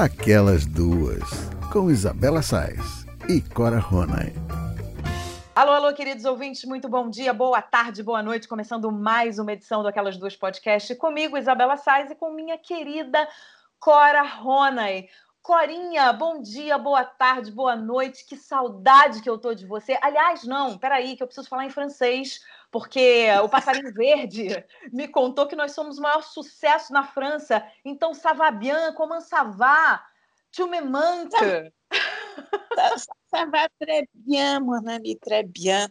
Aquelas Duas, com Isabela Sais e Cora Ronay. Alô, alô, queridos ouvintes, muito bom dia, boa tarde, boa noite. Começando mais uma edição do Aquelas Duas Podcast comigo, Isabela Sais, e com minha querida Cora Ronay. Corinha, bom dia, boa tarde, boa noite. Que saudade que eu tô de você. Aliás, não, peraí, que eu preciso falar em francês, porque o Passarinho Verde me contou que nós somos o maior sucesso na França. Então, ça va bien, comment ça va? Tu me manques. Ça, va très bien, mon ami, très bien.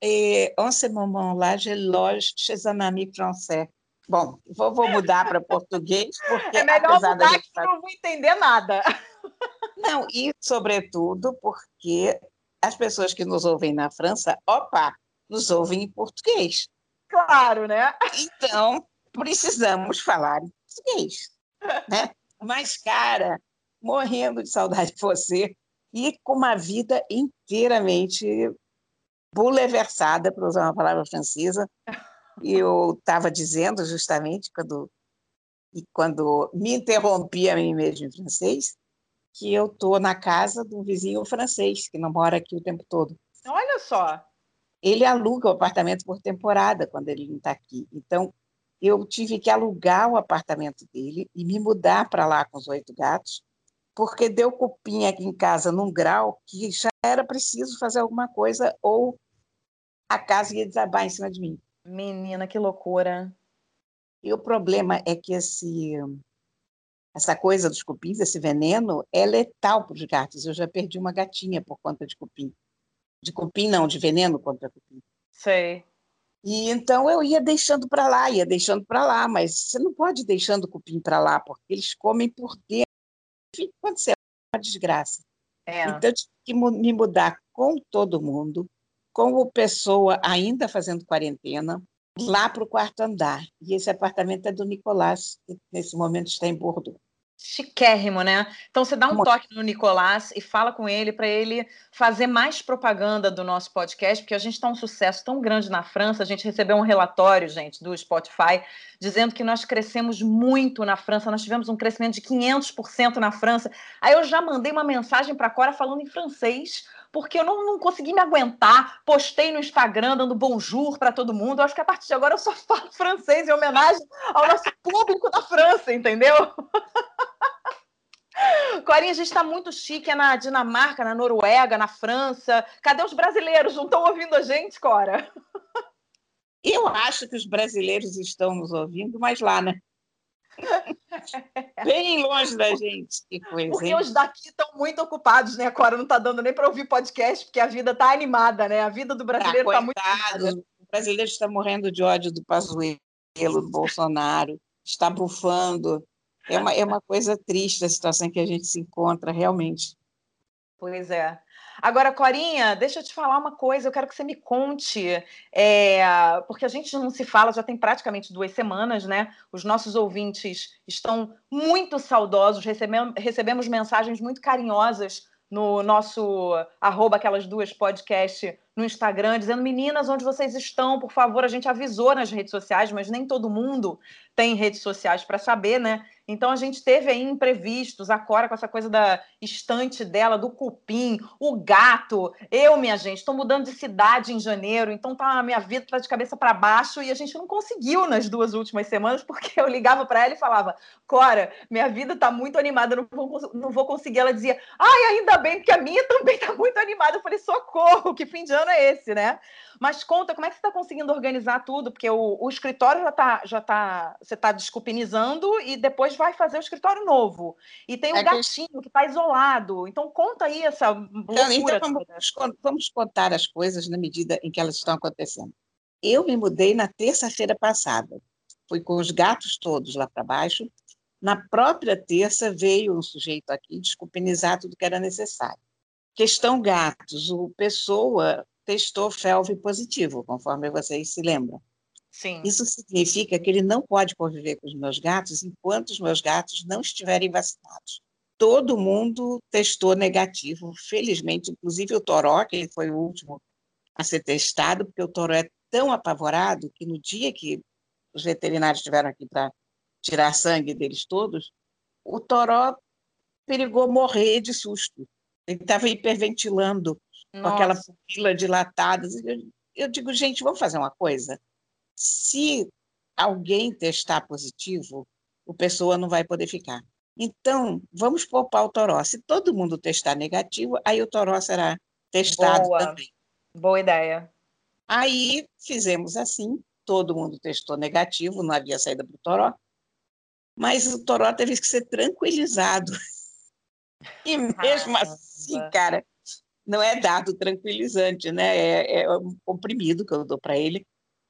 Et en ce moment-là, je loge chez un ami français. Bom, vou, vou mudar para português, porque é melhor apesar mudar da que eu não vou entender nada. Não, e sobretudo porque as pessoas que nos ouvem na França, opa, nos ouvem em português. Claro, né? Então, precisamos falar em português. Né? Mas, cara, morrendo de saudade de você e com uma vida inteiramente bouleversada, para usar uma palavra francesa, eu estava dizendo justamente quando e quando me interrompi a mim mesmo em francês, que eu estou na casa de um vizinho francês que não mora aqui o tempo todo. Olha só. Ele aluga o apartamento por temporada quando ele não está aqui. Então eu tive que alugar o apartamento dele e me mudar para lá com os oito gatos, porque deu cupim aqui em casa num grau que já era preciso fazer alguma coisa ou a casa ia desabar em cima de mim. Menina, que loucura. E o problema é que esse, essa coisa dos cupins, esse veneno, é letal para os gatos. Eu já perdi uma gatinha por conta de cupim. De cupim, não, de veneno contra cupim. Sei. E então eu ia deixando para lá, ia deixando para lá, mas você não pode ir deixando o cupim para lá, porque eles comem por dentro. Enfim, aconteceu uma desgraça. É. Então eu tive que me mudar com todo mundo como pessoa ainda fazendo quarentena, lá para o quarto andar. E esse apartamento é do Nicolás, que nesse momento está em Bordeaux. Chiquérrimo, né? Então você dá um toque no Nicolás e fala com ele para ele fazer mais propaganda do nosso podcast, porque a gente está um sucesso tão grande na França. A gente recebeu um relatório, gente, do Spotify, dizendo que nós crescemos muito na França. Nós tivemos um crescimento de 500% na França. Aí eu já mandei uma mensagem para a Cora falando em francês porque eu não, não consegui me aguentar. Postei no Instagram dando bonjour para todo mundo. Eu acho que a partir de agora eu só falo francês em homenagem ao nosso público da França, entendeu? Corinha, a gente está muito chique é na Dinamarca, na Noruega, na França. Cadê os brasileiros? Não estão ouvindo a gente, Cora? Eu acho que os brasileiros estão nos ouvindo, mas lá, né? Bem longe da gente. Que coisa, porque hein? os daqui estão muito ocupados, né, Cora? Não está dando nem para ouvir podcast, porque a vida está animada, né? A vida do brasileiro está ah, muito animada. O brasileiro está morrendo de ódio do Pazuello, do Bolsonaro, está bufando. É uma, é uma coisa triste a situação que a gente se encontra, realmente. Pois é. Agora, Corinha, deixa eu te falar uma coisa, eu quero que você me conte, é, porque a gente não se fala já tem praticamente duas semanas, né? Os nossos ouvintes estão muito saudosos, recebemos, recebemos mensagens muito carinhosas no nosso arroba aquelas duas podcast no Instagram, dizendo meninas, onde vocês estão? Por favor, a gente avisou nas redes sociais, mas nem todo mundo tem redes sociais para saber, né? Então a gente teve aí imprevistos, a Cora com essa coisa da estante dela, do cupim, o gato. Eu, minha gente, estou mudando de cidade em janeiro, então tá a minha vida tá de cabeça para baixo e a gente não conseguiu nas duas últimas semanas porque eu ligava para ela e falava: "Cora, minha vida tá muito animada, não vou, não vou conseguir". Ela dizia: "Ai, ainda bem, porque a minha também tá muito animada". Eu falei: "Socorro, que fim de ano é esse, né?" Mas conta, como é que você está conseguindo organizar tudo? Porque o, o escritório já está, já tá, você está desculpinizando e depois vai fazer o escritório novo. E tem o é gatinho que está isolado. Então conta aí essa loucura. Então, vamos, vamos contar as coisas na medida em que elas estão acontecendo. Eu me mudei na terça-feira passada. Fui com os gatos todos lá para baixo. Na própria terça veio um sujeito aqui desculpinizar tudo que era necessário. Questão gatos, o Pessoa testou FeLV positivo, conforme vocês se lembram. Sim. Isso significa que ele não pode conviver com os meus gatos enquanto os meus gatos não estiverem vacinados. Todo mundo testou negativo, felizmente, inclusive o Toró, que ele foi o último a ser testado, porque o Toró é tão apavorado que no dia que os veterinários estiveram aqui para tirar sangue deles todos, o Toró perigou morrer de susto. Ele estava hiperventilando Nossa. com aquela pupila dilatada. Eu, eu digo, gente, vamos fazer uma coisa. Se alguém testar positivo, o pessoa não vai poder ficar. Então, vamos poupar o toró. Se todo mundo testar negativo, aí o toró será testado Boa. também. Boa ideia. Aí fizemos assim, todo mundo testou negativo, não havia saída para o toró, mas o toró teve que ser tranquilizado. E mesmo Caramba. assim, cara, não é dado tranquilizante, né? É, é um comprimido que eu dou para ele.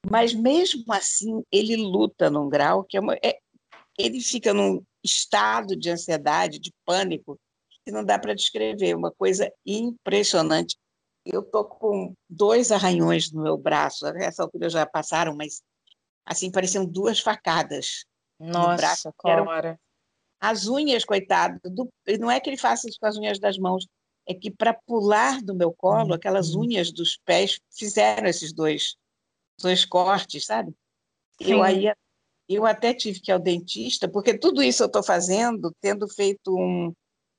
Mas mesmo assim, ele luta num grau que é, uma, é ele fica num estado de ansiedade, de pânico, que não dá para descrever, uma coisa impressionante. Eu tô com dois arranhões no meu braço, essa altura já passaram, mas assim pareciam duas facadas Nossa, no braço. Cora. As unhas, coitado, do... não é que ele faça isso com as unhas das mãos, é que para pular do meu colo, aquelas uhum. unhas dos pés fizeram esses dois, dois cortes, sabe? Sim. Eu aí eu até tive que ir ao dentista, porque tudo isso eu estou fazendo tendo feito um,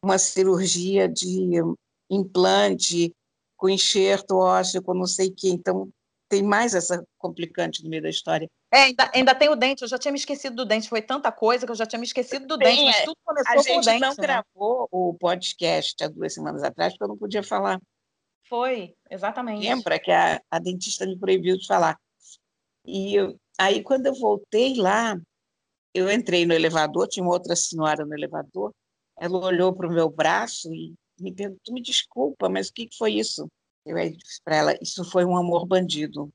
uma cirurgia de implante com enxerto ósseo, com não sei o quê. Então, tem mais essa complicante no meio da história. É, ainda, ainda tem o dente, eu já tinha me esquecido do dente, foi tanta coisa que eu já tinha me esquecido do dente, mas é. tudo começou a com o dente. A gente não né? gravou o podcast há duas semanas atrás, porque eu não podia falar. Foi, exatamente. Lembra que a, a dentista me proibiu de falar. E eu, aí, quando eu voltei lá, eu entrei no elevador, tinha uma outra senhora no elevador, ela olhou para o meu braço e me perguntou, me desculpa, mas o que foi isso? Eu disse para ela, isso foi um amor bandido.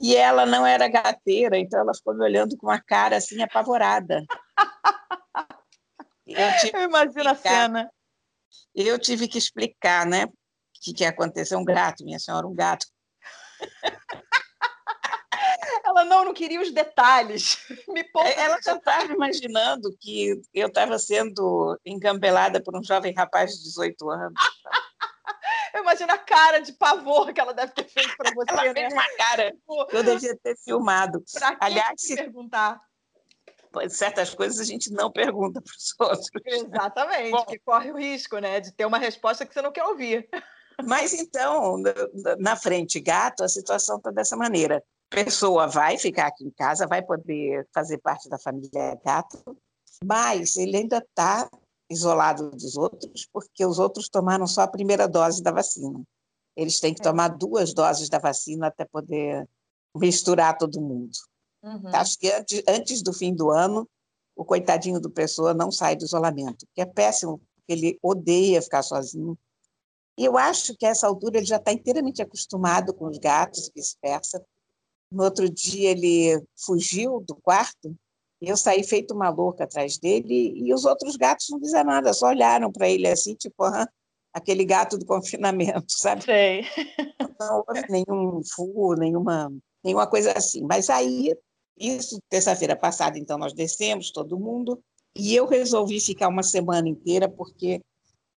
e ela não era gateira, então ela ficou me olhando com uma cara assim apavorada. Eu, eu imagino a cena. Eu tive que explicar, né? O que, que aconteceu? Um gato, minha senhora, um gato. Ela não, não queria os detalhes. Me poupa. Ela já estava imaginando que eu estava sendo engambelada por um jovem rapaz de 18 anos. Eu imagino a cara de pavor que ela deve ter feito para você. Ela né? uma cara que eu devia ter filmado. Pra Aliás, se perguntar. Certas coisas a gente não pergunta para os outros. Exatamente, Bom, que corre o risco né, de ter uma resposta que você não quer ouvir. Mas então, na frente gato, a situação está dessa maneira pessoa vai ficar aqui em casa, vai poder fazer parte da família gato, mas ele ainda está isolado dos outros, porque os outros tomaram só a primeira dose da vacina. Eles têm que é. tomar duas doses da vacina até poder misturar todo mundo. Uhum. Acho que antes, antes do fim do ano, o coitadinho do Pessoa não sai do isolamento, que é péssimo, porque ele odeia ficar sozinho. E eu acho que a essa altura ele já está inteiramente acostumado com os gatos, vice-versa, no outro dia ele fugiu do quarto e eu saí feito uma louca atrás dele e os outros gatos não fizeram nada, só olharam para ele assim, tipo, ah, aquele gato do confinamento, sabe? Sei. Não houve nenhum furo, nenhuma, nenhuma coisa assim. Mas aí, isso, terça-feira passada, então, nós descemos, todo mundo, e eu resolvi ficar uma semana inteira, porque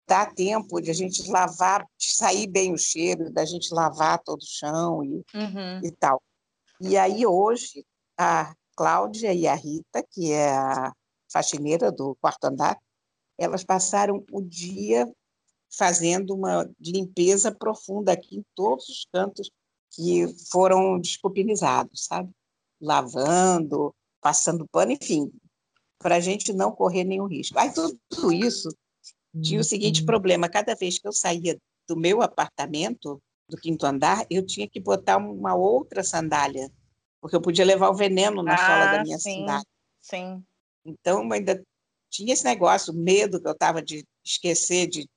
dá tempo de a gente lavar, de sair bem o cheiro, da gente lavar todo o chão e, uhum. e tal. E aí, hoje, a Cláudia e a Rita, que é a faxineira do quarto andar, elas passaram o dia fazendo uma limpeza profunda aqui em todos os cantos que foram desculpinizados, sabe? Lavando, passando pano, enfim, para a gente não correr nenhum risco. Aí tudo isso tinha o seguinte uhum. problema: cada vez que eu saía do meu apartamento, do quinto andar, eu tinha que botar uma outra sandália, porque eu podia levar o veneno na ah, sola da minha sim, sandália. Sim. Então, ainda tinha esse negócio, medo que eu estava de esquecer de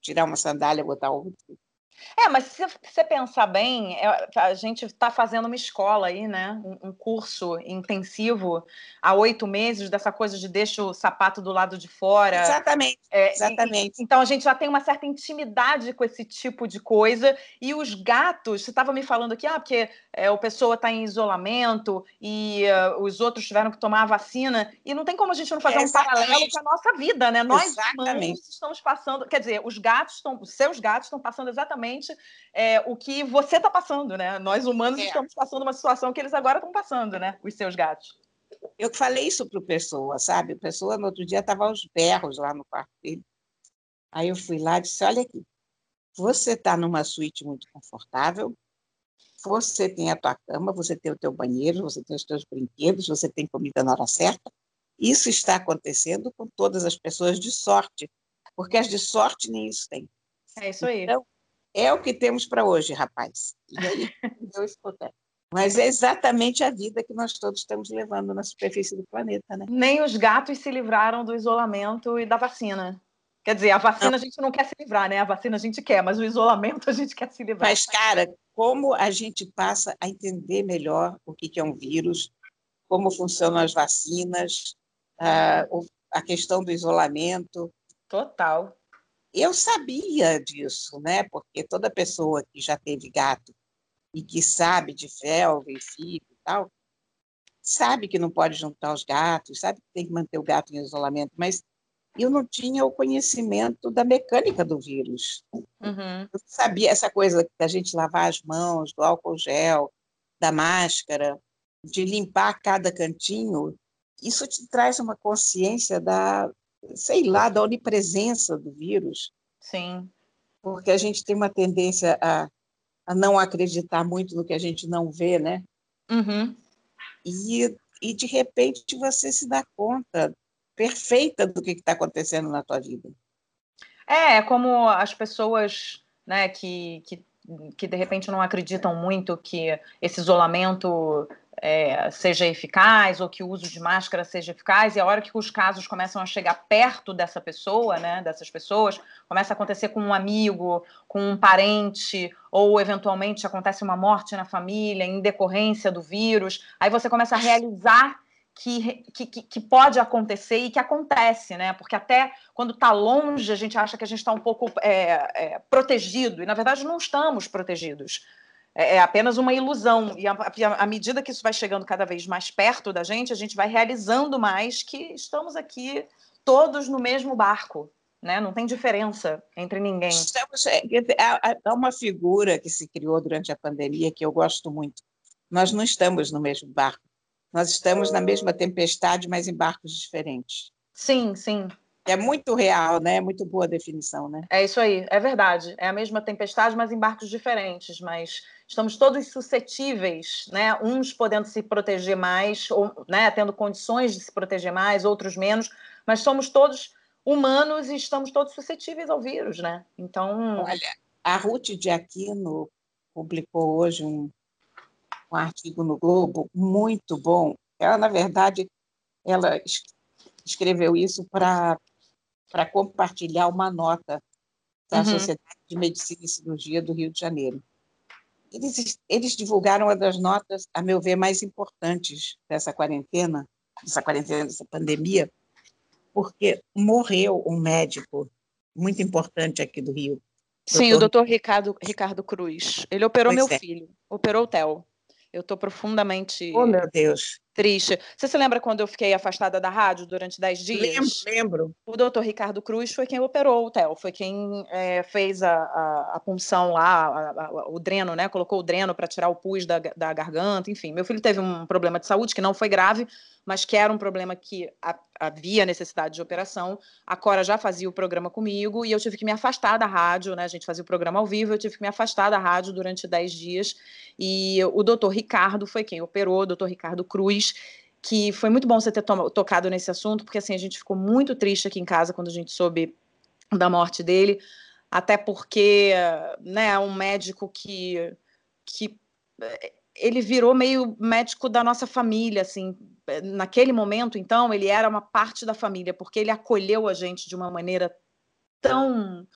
tirar uma sandália e botar outra. É, mas se você pensar bem, é, a gente está fazendo uma escola aí, né? Um, curso intensivo há oito meses dessa coisa de deixa o sapato do lado de fora. Exatamente. É, exatamente. E, então a gente já tem uma certa intimidade com esse tipo de coisa. E os gatos, você estava me falando aqui, ah, porque é, o pessoa está em isolamento e uh, os outros tiveram que tomar a vacina. E não tem como a gente não fazer é, um paralelo com a nossa vida, né? Nós humanos estamos passando, quer dizer, os gatos estão, os seus gatos estão passando exatamente exatamente é, o que você está passando, né? Nós humanos é. estamos passando uma situação que eles agora estão passando, né? Os seus gatos. Eu falei isso para o Pessoa, sabe? O Pessoa, no outro dia, estava aos berros lá no quarto dele. Aí eu fui lá e disse: Olha aqui, você está numa suíte muito confortável, você tem a tua cama, você tem o teu banheiro, você tem os teus brinquedos, você tem comida na hora certa. Isso está acontecendo com todas as pessoas de sorte, porque as de sorte nem isso têm. É isso aí. Então, é o que temos para hoje, rapaz. E aí, eu escutei. Mas é exatamente a vida que nós todos estamos levando na superfície do planeta, né? Nem os gatos se livraram do isolamento e da vacina. Quer dizer, a vacina não. a gente não quer se livrar, né? A vacina a gente quer, mas o isolamento a gente quer se livrar. Mas, cara, como a gente passa a entender melhor o que é um vírus, como funcionam as vacinas, a questão do isolamento. Total. Eu sabia disso, né? Porque toda pessoa que já teve gato e que sabe de felva e filho e tal, sabe que não pode juntar os gatos, sabe que tem que manter o gato em isolamento, mas eu não tinha o conhecimento da mecânica do vírus. Uhum. Eu sabia essa coisa da gente lavar as mãos, do álcool gel, da máscara, de limpar cada cantinho. Isso te traz uma consciência da, sei lá, da onipresença do vírus. Sim. Porque a gente tem uma tendência a, a não acreditar muito no que a gente não vê, né? Uhum. E, e, de repente, você se dá conta perfeita do que está acontecendo na tua vida. É, é como as pessoas né, que, que, que de repente não acreditam muito que esse isolamento é, seja eficaz ou que o uso de máscara seja eficaz, e a hora que os casos começam a chegar perto dessa pessoa, né, dessas pessoas, começa a acontecer com um amigo, com um parente, ou eventualmente acontece uma morte na família em decorrência do vírus, aí você começa a realizar que, que, que, pode acontecer e que acontece, né? Porque até quando está longe, a gente acha que a gente está um pouco é, é, protegido, e na verdade não estamos protegidos. É, é apenas uma ilusão. E à medida que isso vai chegando cada vez mais perto da gente, a gente vai realizando mais que estamos aqui todos no mesmo barco. Né? Não tem diferença entre ninguém. Estamos, é, há uma figura que se criou durante a pandemia que eu gosto muito. Nós não estamos no mesmo barco nós estamos na mesma tempestade, mas em barcos diferentes. Sim, sim. É muito real, né? É muito boa a definição, né? É isso aí, é verdade. É a mesma tempestade, mas em barcos diferentes. Mas estamos todos suscetíveis, né? Uns podendo se proteger mais, ou, né? tendo condições de se proteger mais, outros menos, mas somos todos humanos e estamos todos suscetíveis ao vírus, né? Então. Olha, a Ruth de Aquino publicou hoje um, um artigo no Globo muito bom. Ela, na verdade, ela escreveu isso para compartilhar uma nota da uhum. Sociedade de Medicina e Cirurgia do Rio de Janeiro. Eles, eles divulgaram uma das notas, a meu ver, mais importantes dessa quarentena, dessa quarentena, dessa pandemia, porque morreu um médico muito importante aqui do Rio. Sim, doutor... o doutor Ricardo, Ricardo Cruz. Ele operou pois meu é. filho, operou o Theo. Eu estou profundamente oh, meu Deus. Triste. Você se lembra quando eu fiquei afastada da rádio durante 10 dias? Lembro, lembro. O doutor Ricardo Cruz foi quem operou o Theo, foi quem é, fez a, a, a, punção lá, a, o dreno, né? Colocou o dreno para tirar o pus da, da garganta, enfim. Meu filho teve um problema de saúde que não foi grave, mas que era um problema que havia necessidade de operação. A Cora já fazia o programa comigo e eu tive que me afastar da rádio, né? A gente fazia o programa ao vivo, eu tive que me afastar da rádio durante 10 dias. E o doutor Ricardo foi quem operou, o doutor Ricardo Cruz, que foi muito bom você ter tocado nesse assunto, porque assim, a gente ficou muito triste aqui em casa quando a gente soube da morte dele, até porque, né, um médico que, que ele virou meio médico da nossa família, assim, naquele momento, então, ele era uma parte da família, porque ele acolheu a gente de uma maneira tão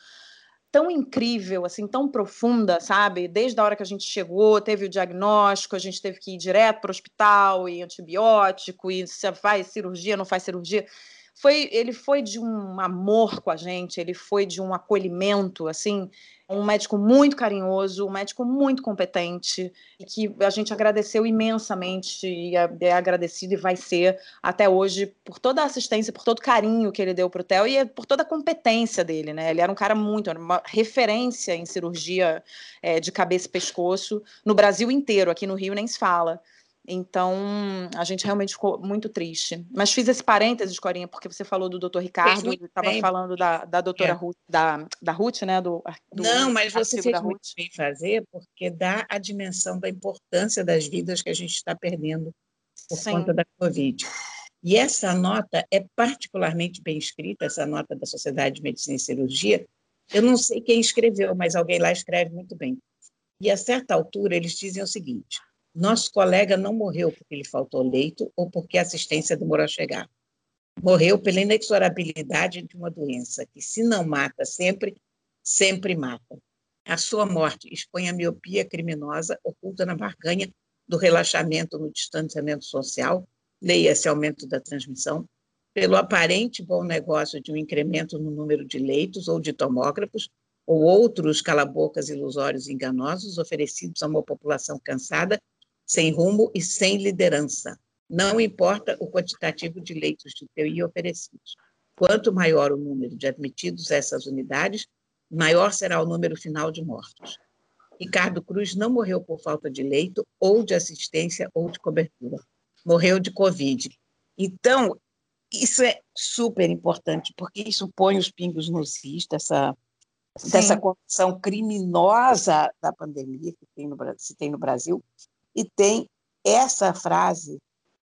tão incrível, assim, tão profunda, sabe? Desde a hora que a gente chegou, teve o diagnóstico, a gente teve que ir direto para o hospital e antibiótico e se faz cirurgia, não faz cirurgia foi ele foi de um amor com a gente, ele foi de um acolhimento, assim, um médico muito carinhoso, um médico muito competente, que a gente agradeceu imensamente e é, é agradecido e vai ser até hoje por toda a assistência, por todo o carinho que ele deu para o Theo e por toda a competência dele, né? Ele era um cara muito, era uma referência em cirurgia é, de cabeça e pescoço no Brasil inteiro, aqui no Rio nem se fala. Então, a gente realmente ficou muito triste. Mas fiz esse parênteses, Corinha, porque você falou do doutor Ricardo, estava falando da, da doutora é. Ruth, da, da Ruth, né? Do, do Não, mas você fez muito bem fazer, porque dá a dimensão da importância das vidas que a gente está perdendo por Sim. conta da Covid. E essa nota é particularmente bem escrita, essa nota da Sociedade de Medicina e Cirurgia. Eu não sei quem escreveu, mas alguém lá escreve muito bem. E a certa altura eles dizem o seguinte: nosso colega não morreu porque lhe faltou leito ou porque a assistência demorou a chegar. Morreu pela inexorabilidade de uma doença que, se não mata sempre, sempre mata. A sua morte expõe a miopia criminosa oculta na barganha do relaxamento no distanciamento social, leia-se aumento da transmissão, pelo aparente bom negócio de um incremento no número de leitos ou de tomógrafos, ou outros calabocas ilusórios e enganosos oferecidos a uma população cansada sem rumo e sem liderança. Não importa o quantitativo de leitos de UTI oferecidos. Quanto maior o número de admitidos a essas unidades, maior será o número final de mortos. Ricardo Cruz não morreu por falta de leito, ou de assistência, ou de cobertura. Morreu de Covid. Então, isso é super importante, porque isso põe os pingos nos is dessa, dessa condição criminosa da pandemia que tem no, se tem no Brasil, e tem essa frase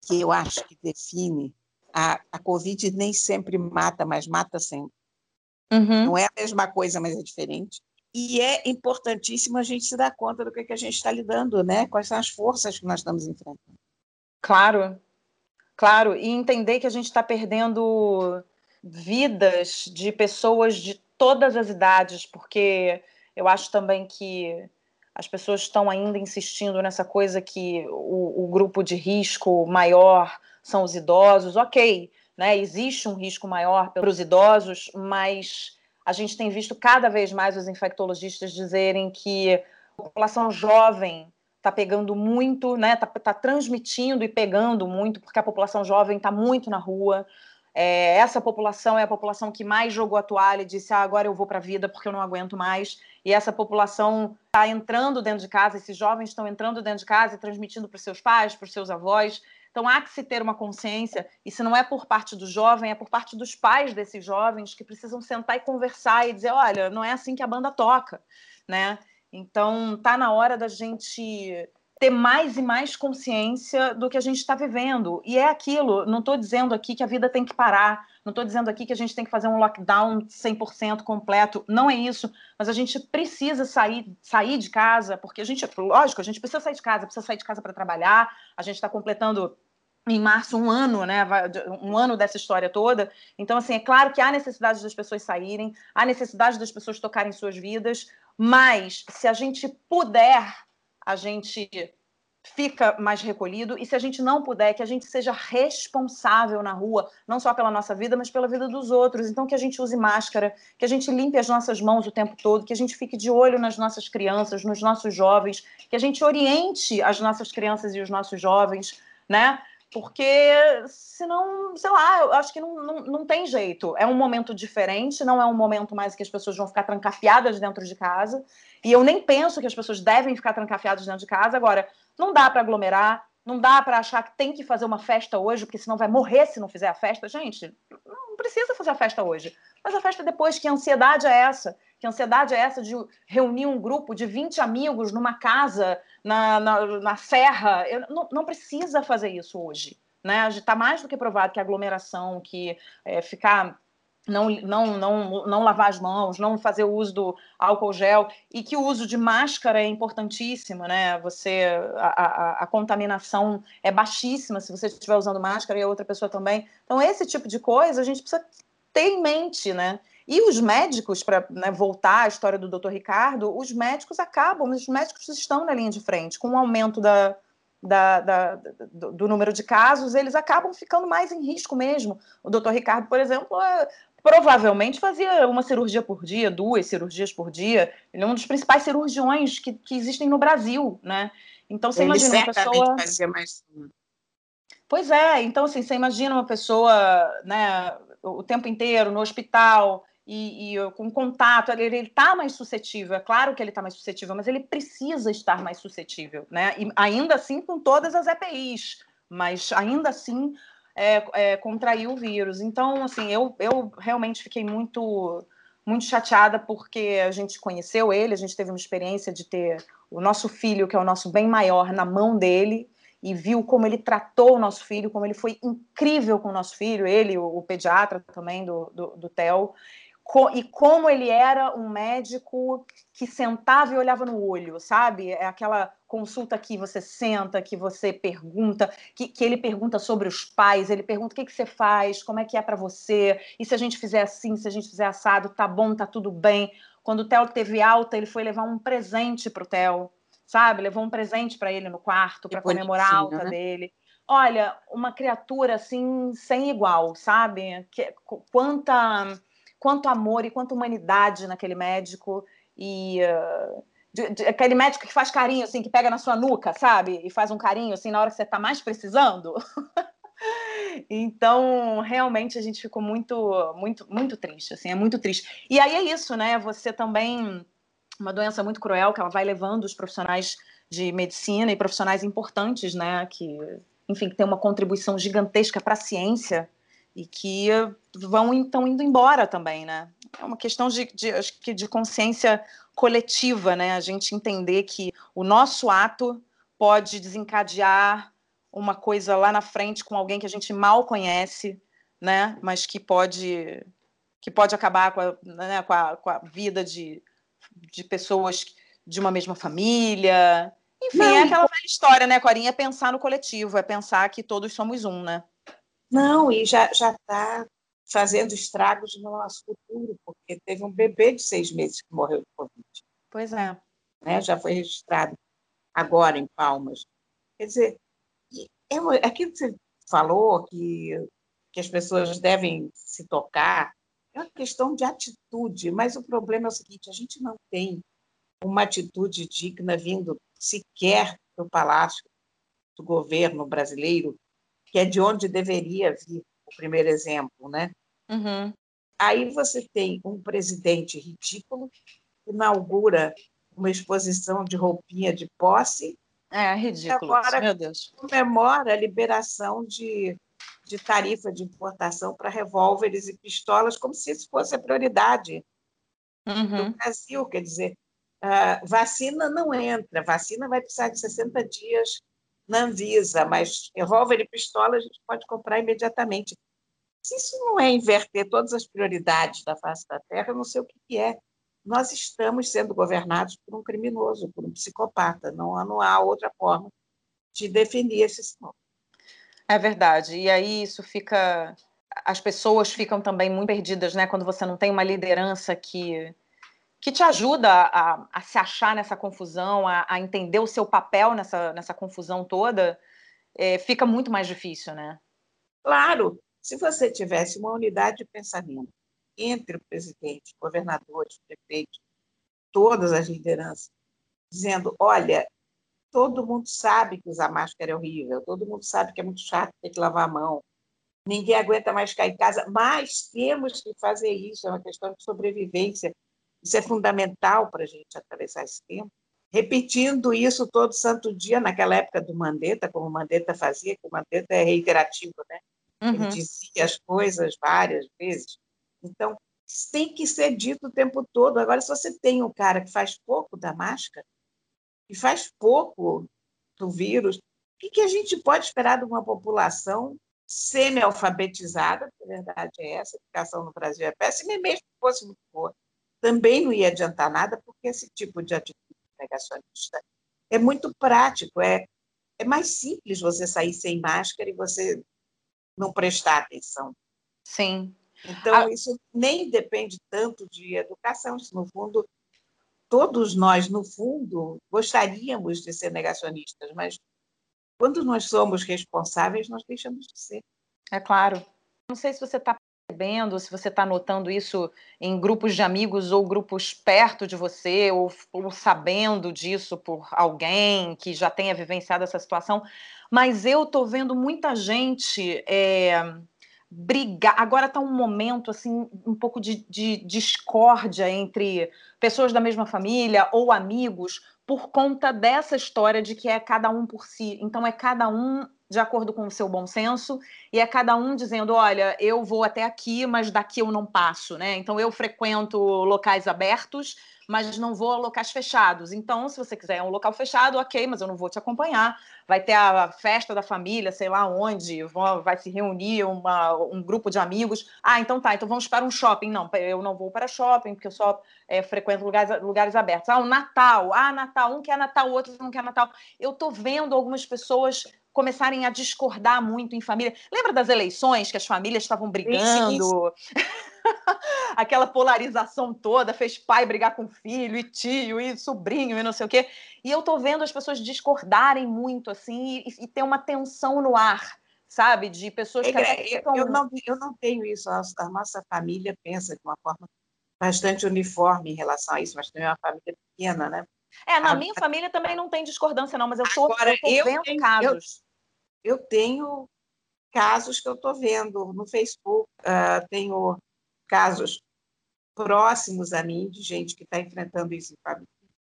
que eu acho que define a, a Covid nem sempre mata, mas mata sempre. Uhum. Não é a mesma coisa, mas é diferente. E é importantíssimo a gente se dar conta do que, que a gente está lidando, né? Quais são as forças que nós estamos enfrentando. Claro, claro. E entender que a gente está perdendo vidas de pessoas de todas as idades, porque eu acho também que as pessoas estão ainda insistindo nessa coisa que o, o, grupo de risco maior são os idosos. Ok, né, existe um risco maior para os idosos, mas a gente tem visto cada vez mais os infectologistas dizerem que a população jovem está pegando muito, né, está tá transmitindo e pegando muito, porque a população jovem está muito na rua. É, essa população é a população que mais jogou a toalha e disse: ah, agora eu vou para a vida porque eu não aguento mais e essa população está entrando dentro de casa, esses jovens estão entrando dentro de casa e transmitindo para os seus pais, para os seus avós. Então há que se ter uma consciência, e se não é por parte do jovem, é por parte dos pais desses jovens que precisam sentar e conversar e dizer, olha, não é assim que a banda toca, né? Então tá na hora da gente ter mais e mais consciência do que a gente está vivendo. E é aquilo, não estou dizendo aqui que a vida tem que parar, não estou dizendo aqui que a gente tem que fazer um lockdown 100% completo, não é isso, mas a gente precisa sair, sair de casa, porque a gente, lógico, a gente precisa sair de casa, precisa sair de casa para trabalhar, a gente está completando em março um ano, né, um ano dessa história toda. Então, assim, é claro que há necessidade das pessoas saírem, há necessidade das pessoas tocarem suas vidas, mas se a gente puder a gente fica mais recolhido e se a gente não puder, que a gente seja responsável na rua, não só pela nossa vida, mas pela vida dos outros. Então que a gente use máscara, que a gente limpe as nossas mãos o tempo todo, que a gente fique de olho nas nossas crianças, nos nossos jovens, que a gente oriente as nossas crianças e os nossos jovens, né? porque senão, sei lá, eu acho que não, não, não tem jeito. É um momento diferente, não é um momento mais que as pessoas vão ficar trancafiadas dentro de casa. E eu nem penso que as pessoas devem ficar trancafiadas dentro de casa. Agora, não dá para aglomerar, não dá para achar que tem que fazer uma festa hoje, porque senão vai morrer se não fizer a festa. Gente, não precisa fazer a festa hoje. Faz a festa depois, que ansiedade é essa? Que ansiedade é essa de reunir um grupo de 20 amigos numa casa na, na, na serra? Eu, não, não precisa fazer isso hoje. Né? Está mais do que provado que aglomeração, que é, ficar não, não, não, não lavar as mãos, não fazer o uso do álcool gel e que o uso de máscara é importantíssimo, né? Você a, a, a, contaminação é baixíssima se você estiver usando máscara e a outra pessoa também. Então esse tipo de coisa a gente precisa ter em mente, né? E os médicos, para né, voltar à história do Dr. Ricardo, os médicos acabam, os médicos estão na linha de frente com o aumento da, da, da, do, do, número de casos, eles acabam ficando mais em risco mesmo. O doutor Ricardo, por exemplo, é, provavelmente fazia uma cirurgia por dia, duas cirurgias por dia. Ele é um dos principais cirurgiões que, que existem no Brasil, né? Então você Ele imagina uma pessoa. Fazia mais... Pois é, então assim, você imagina uma pessoa, né, o tempo inteiro no hospital, e, e com contato, ele está mais suscetível, é claro que ele está mais suscetível, mas ele precisa estar mais suscetível, né? E ainda assim com todas as EPIs, mas ainda assim é, é, contraiu o vírus. Então, assim, eu, eu realmente fiquei muito muito chateada porque a gente conheceu ele, a gente teve uma experiência de ter o nosso filho, que é o nosso bem maior, na mão dele, e viu como ele tratou o nosso filho, como ele foi incrível com o nosso filho, ele, o, o pediatra também do, do, do Theo, co e como ele era um médico que sentava e olhava no olho, sabe? É aquela consulta que você senta, que você pergunta, que, que ele pergunta sobre os pais, ele pergunta o que, que você faz, como é que é para você, e se a gente fizer assim, se a gente fizer assado, tá bom, tá tudo bem. Quando o Theo teve alta, ele foi levar um presente pro Theo, sabe? Levou um presente para ele no quarto para comemorar a alta né? dele. Olha, uma criatura assim sem igual, sabe? Que, quanta quanto amor e quanta humanidade naquele médico e uh, de, de, aquele médico que faz carinho assim, que pega na sua nuca, sabe? E faz um carinho assim na hora que você está mais precisando. então, realmente a gente ficou muito, muito, muito triste, assim, é muito triste. E aí é isso, né? Você também uma doença muito cruel que ela vai levando os profissionais de medicina e profissionais importantes, né, que enfim, que tem uma contribuição gigantesca para a ciência e que vão então indo embora também, né? É uma questão de, de, acho que de consciência coletiva, né? A gente entender que o nosso ato pode desencadear uma coisa lá na frente com alguém que a gente mal conhece, né? Mas que pode que pode acabar com a, né, com a, com a vida de, de pessoas de uma mesma família. Enfim, Não, é aquela velha história, né, Corinha? É pensar no coletivo, é pensar que todos somos um, né? Não, e já está fazendo estragos no nosso futuro, porque teve um bebê de seis meses que morreu de Covid. Pois é. Né? Já foi registrado agora em Palmas. Quer dizer, é aquilo que você falou, que, que as pessoas devem se tocar, é uma questão de atitude, mas o problema é o seguinte: a gente não tem uma atitude digna vindo sequer do Palácio do governo brasileiro que é de onde deveria vir o primeiro exemplo, né? Uhum. Aí você tem um presidente ridículo que inaugura uma exposição de roupinha de posse. É, ridículo. Agora Meu Deus. comemora a liberação de, de tarifa de importação para revólveres e pistolas, como se isso fosse a prioridade uhum. do Brasil. Quer dizer, vacina não entra, vacina vai precisar de 60 dias na Anvisa, mas revólver e pistola a gente pode comprar imediatamente. Se isso não é inverter todas as prioridades da face da Terra, eu não sei o que é. Nós estamos sendo governados por um criminoso, por um psicopata. Não, não há outra forma de definir esse sinal. É verdade. E aí isso fica. As pessoas ficam também muito perdidas, né? Quando você não tem uma liderança que que te ajuda a, a se achar nessa confusão, a, a, entender o seu papel nessa, nessa confusão toda, é, fica muito mais difícil, né? Claro, se você tivesse uma unidade de pensamento entre o presidente, governadores, prefeitos, todas as lideranças, dizendo: olha, todo mundo sabe que usar máscara é horrível, todo mundo sabe que é muito chato ter que lavar a mão, ninguém aguenta mais ficar em casa, mas temos que fazer isso, é uma questão de sobrevivência isso é fundamental para a gente atravessar esse tempo. Repetindo isso todo santo dia, naquela época do Mandetta, como o Mandetta fazia, que o Mandetta é reiterativo, né? Uhum. Ele dizia as coisas várias vezes. Então, tem que ser dito o tempo todo. Agora, se você tem um cara que faz pouco da máscara, que faz pouco do vírus, o que, que a gente pode esperar de uma população semi-alfabetizada? A verdade é essa, a educação no Brasil é péssima, e mesmo que fosse muito boa também não ia adiantar nada, porque esse tipo de atitude negacionista é muito prático, é, é mais simples você sair sem máscara e você não prestar atenção. Sim. Então, ah. isso nem depende tanto de educação, no fundo, todos nós, no fundo, gostaríamos de ser negacionistas, mas quando nós somos responsáveis, nós deixamos de ser. É claro. Não sei se você está percebendo, se você está notando isso em grupos de amigos ou grupos perto de você, ou, ou, sabendo disso por alguém que já tenha vivenciado essa situação, mas eu estou vendo muita gente é, brigar. Agora está um momento assim, um pouco de, de discórdia entre pessoas da mesma família ou amigos por conta dessa história de que é cada um por si. Então é cada um de acordo com o seu bom senso, e é cada um dizendo: olha, eu vou até aqui, mas daqui eu não passo, né? Então eu frequento locais abertos, mas não vou a locais fechados. Então, se você quiser um local fechado, ok, mas eu não vou te acompanhar. Vai ter a festa da família, sei lá onde, vai se reunir uma, um grupo de amigos. Ah, então tá, então vamos para um shopping. Não, eu não vou para shopping, porque eu só é, frequento lugares, lugares abertos. Ah, o Natal. Ah, Natal. Um quer Natal, outro não quer Natal. Eu tô vendo algumas pessoas começarem a discordar muito em família. Lembra das eleições que as famílias estavam brigando? Isso, isso. Aquela polarização toda, fez pai brigar com filho, e tio, e sobrinho, e não sei o quê. E eu tô vendo as pessoas discordarem muito, assim, e, e ter uma tensão no ar, sabe? De pessoas que. É, ficam... eu, não, eu não tenho isso. A, a nossa família pensa de uma forma bastante uniforme em relação a isso, mas também é uma família pequena, né? É, na a, minha família também não tem discordância, não, mas eu tô, Agora, eu eu vendo tenho, casos eu tenho casos que eu estou vendo no Facebook, uh, tenho casos próximos a mim, de gente que está enfrentando isso em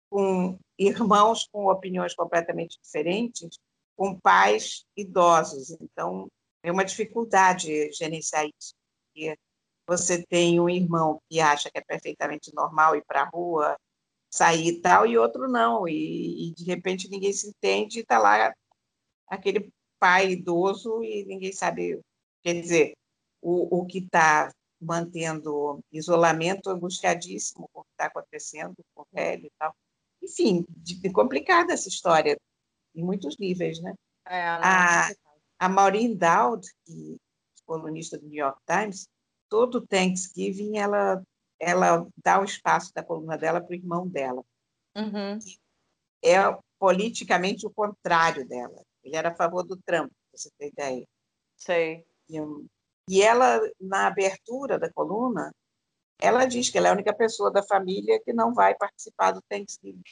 com irmãos com opiniões completamente diferentes, com pais idosos. Então, é uma dificuldade gerenciar isso. Porque você tem um irmão que acha que é perfeitamente normal ir para a rua, sair e tal, e outro não. E, e de repente ninguém se entende e está lá aquele pai idoso e ninguém sabe. Quer dizer, o, o que está mantendo isolamento angustiadíssimo com o que está acontecendo com o velho e tal. Enfim, complicada essa história, em muitos níveis, né? É, a, a Maureen Dowd, que é colunista do New York Times, todo Thanksgiving ela, ela dá o espaço da coluna dela para o irmão dela. Uhum. É politicamente o contrário dela. Ele era a favor do Trump, você ter ideia. Sei. E, e ela, na abertura da coluna, ela diz que ela é a única pessoa da família que não vai participar do Thanksgiving.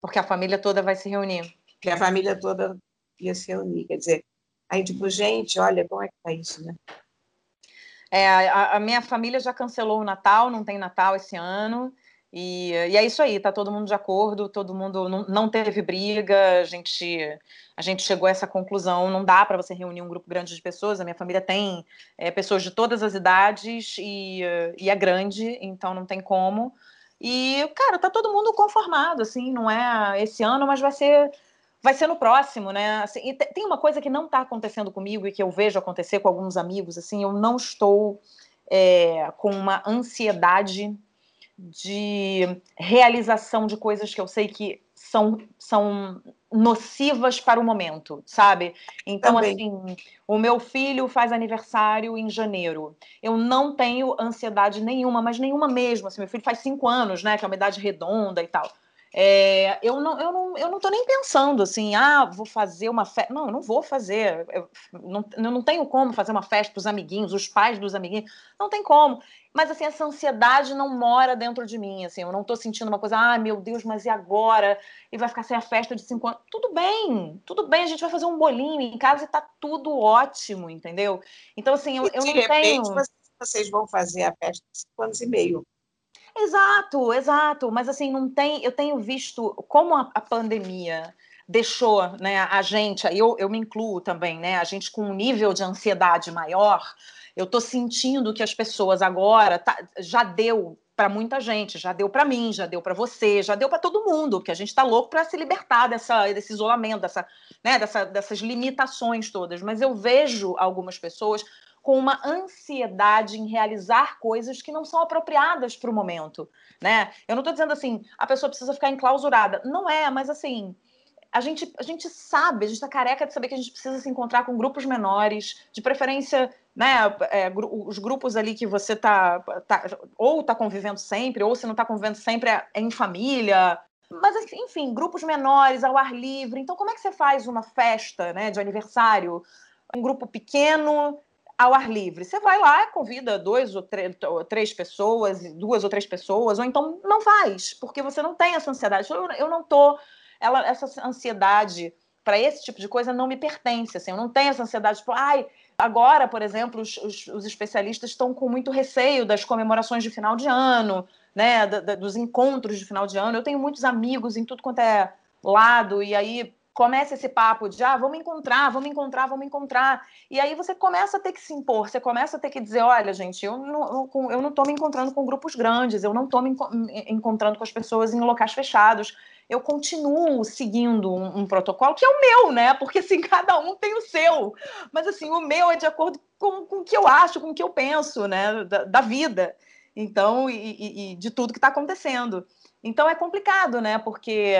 Porque a família toda vai se reunir. Que a família toda ia se reunir. Quer dizer, aí tipo, gente, olha como é que tá isso, né? É, a, a minha família já cancelou o Natal, não tem Natal esse ano. E, e, é isso aí, tá todo mundo de acordo, todo mundo não, não, teve briga, a gente, a gente chegou a essa conclusão, não dá para você reunir um grupo grande de pessoas, a minha família tem é, pessoas de todas as idades e, e é grande, então não tem como. E, cara, tá todo mundo conformado, assim, não é esse ano, mas vai ser vai ser no próximo, né? Assim, e tem uma coisa que não está acontecendo comigo e que eu vejo acontecer com alguns amigos, assim, eu não estou é, com uma ansiedade de realização de coisas que eu sei que são, são nocivas para o momento, sabe? Então, Também. assim, o meu filho faz aniversário em janeiro. Eu não tenho ansiedade nenhuma, mas nenhuma mesmo. Assim, meu filho faz cinco anos, né? Que é uma idade redonda e tal. É, eu, não, eu, não, eu não tô nem pensando assim, ah, vou fazer uma festa. Não, eu não vou fazer. Eu não, eu não tenho como fazer uma festa para os amiguinhos, os pais dos amiguinhos. Não tem como. Mas assim, essa ansiedade não mora dentro de mim. Assim, eu não tô sentindo uma coisa, ah, meu Deus, mas e agora? E vai ficar sem a festa de cinco anos. Tudo bem, tudo bem, a gente vai fazer um bolinho em casa e tá tudo ótimo, entendeu? Então, assim, eu, eu não repente, tenho. Vocês vão fazer a festa de cinco anos e meio. Exato, exato. Mas assim, não tem. Eu tenho visto como a, a pandemia deixou né, a gente, eu, eu me incluo também, né? A gente com um nível de ansiedade maior, eu tô sentindo que as pessoas agora tá, já deu para muita gente, já deu para mim, já deu para você, já deu para todo mundo, porque a gente está louco para se libertar dessa, desse isolamento, dessa, né, dessa, dessas limitações todas. Mas eu vejo algumas pessoas com uma ansiedade em realizar coisas que não são apropriadas para o momento, né? Eu não estou dizendo assim, a pessoa precisa ficar enclausurada. Não é, mas assim, a gente, a gente sabe, a gente está careca de saber que a gente precisa se encontrar com grupos menores, de preferência, né, é, os grupos ali que você tá, tá ou está convivendo sempre, ou se não está convivendo sempre é, é em família, mas enfim, grupos menores, ao ar livre. Então, como é que você faz uma festa, né, de aniversário? Um grupo pequeno, ao ar livre. Você vai lá, convida dois ou três pessoas, duas ou três pessoas, ou então não faz, porque você não tem essa ansiedade. Eu, eu não tô, ela, essa ansiedade para esse tipo de coisa não me pertence. Assim, eu não tenho essa ansiedade, tipo, ai, Agora, por exemplo, os, os, os especialistas estão com muito receio das comemorações de final de ano, né, da, da, dos encontros de final de ano. Eu tenho muitos amigos em tudo quanto é lado, e aí começa esse papo de ah, vamos encontrar, vamos encontrar, vamos encontrar. E aí você começa a ter que se impor, você começa a ter que dizer, olha, gente, eu não, eu não estou me encontrando com grupos grandes, eu não estou me encontrando com as pessoas em locais fechados. Eu continuo seguindo um, um, protocolo que é o meu, né? Porque assim, cada um tem o seu. Mas assim, o meu é de acordo com, com o que eu acho, com o que eu penso, né? Da, da vida. Então, e, e, e de tudo que está acontecendo. Então é complicado, né? Porque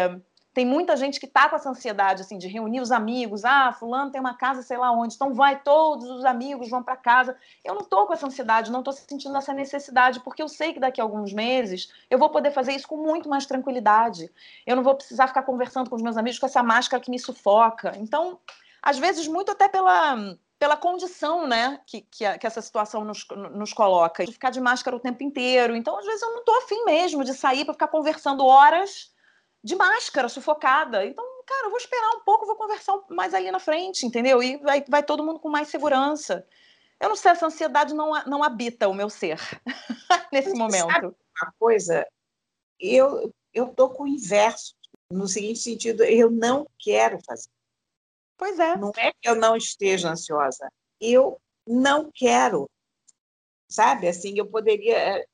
tem muita gente que está com essa ansiedade assim de reunir os amigos. Ah, fulano tem uma casa, sei lá onde. Então vai todos os amigos vão para casa. Eu não estou com essa ansiedade, não estou sentindo essa necessidade, porque eu sei que daqui a alguns meses eu vou poder fazer isso com muito mais tranquilidade. Eu não vou precisar ficar conversando com os meus amigos com essa máscara que me sufoca. Então, às vezes muito até pela pela condição né, que, que, a, que, essa situação nos, nos coloca, de ficar de máscara o tempo inteiro. Então, às vezes, eu não estou afim mesmo de sair para ficar conversando horas de máscara, sufocada. Então, cara, eu vou esperar um pouco, vou conversar mais ali na frente, entendeu? E vai, vai todo mundo com mais segurança. Eu não sei, essa ansiedade não, não habita o meu ser nesse momento. Sabe uma coisa, eu eu tô com o inverso, no seguinte sentido, eu não quero fazer. Pois é. Não é que eu não esteja ansiosa, eu não quero. Sabe, assim, eu poderia.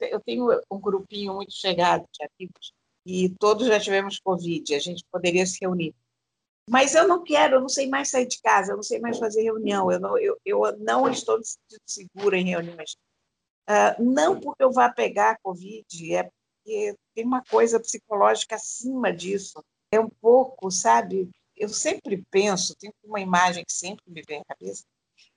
Eu tenho um grupinho muito chegado de amigos e todos já tivemos Covid, a gente poderia se reunir. Mas eu não quero, eu não sei mais sair de casa, eu não sei mais fazer reunião, eu não, eu, eu não estou me sentindo segura em reuniões. Uh, não porque eu vá pegar Covid, é porque tem uma coisa psicológica acima disso. É um pouco, sabe? Eu sempre penso, tem uma imagem que sempre me vem à cabeça,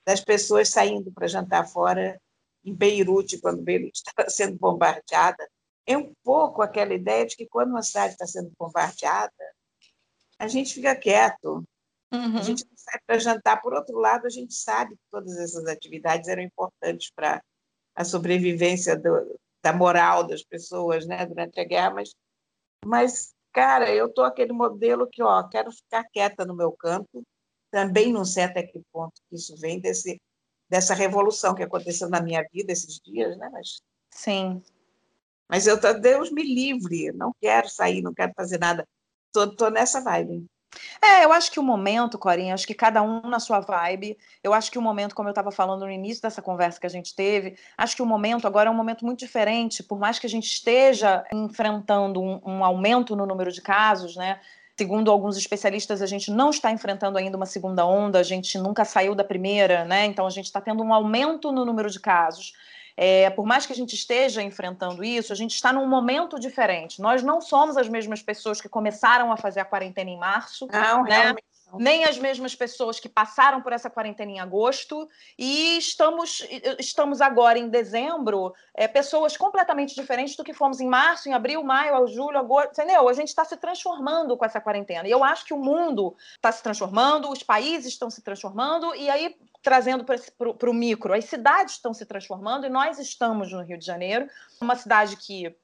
das pessoas saindo para jantar fora em Beirute, quando Beirute estava sendo bombardeada, é um pouco aquela ideia de que quando uma cidade está sendo bombardeada, a gente fica quieto, uhum. a gente não sai para jantar. Por outro lado, a gente sabe que todas essas atividades eram importantes para a sobrevivência do, da moral das pessoas né, durante a guerra, mas, mas cara, eu estou aquele modelo que, ó, quero ficar quieta no meu canto, também não sei até que ponto que isso vem desse, dessa revolução que aconteceu na minha vida esses dias, né? Mas, Sim. Mas eu tô, Deus me livre, não quero sair, não quero fazer nada. Tô, tô nessa vibe. É, eu acho que o momento, Corinha, acho que cada um na sua vibe. Eu acho que o momento, como eu estava falando no início dessa conversa que a gente teve, acho que o momento agora é um momento muito diferente. Por mais que a gente esteja enfrentando um, um aumento no número de casos, né? Segundo alguns especialistas, a gente não está enfrentando ainda uma segunda onda, a gente nunca saiu da primeira, né? Então a gente está tendo um aumento no número de casos. É, por mais que a gente esteja enfrentando isso, a gente está num momento diferente. Nós não somos as mesmas pessoas que começaram a fazer a quarentena em março. Não, né? realmente nem as mesmas pessoas que passaram por essa quarentena em agosto, e estamos, estamos agora em dezembro, é, pessoas completamente diferentes do que fomos em março, em abril, maio, julho, agosto, entendeu? A gente está se transformando com essa quarentena. E eu acho que o mundo está se transformando, os países estão se transformando, e aí trazendo para o micro, as cidades estão se transformando, e nós estamos no Rio de Janeiro, uma cidade que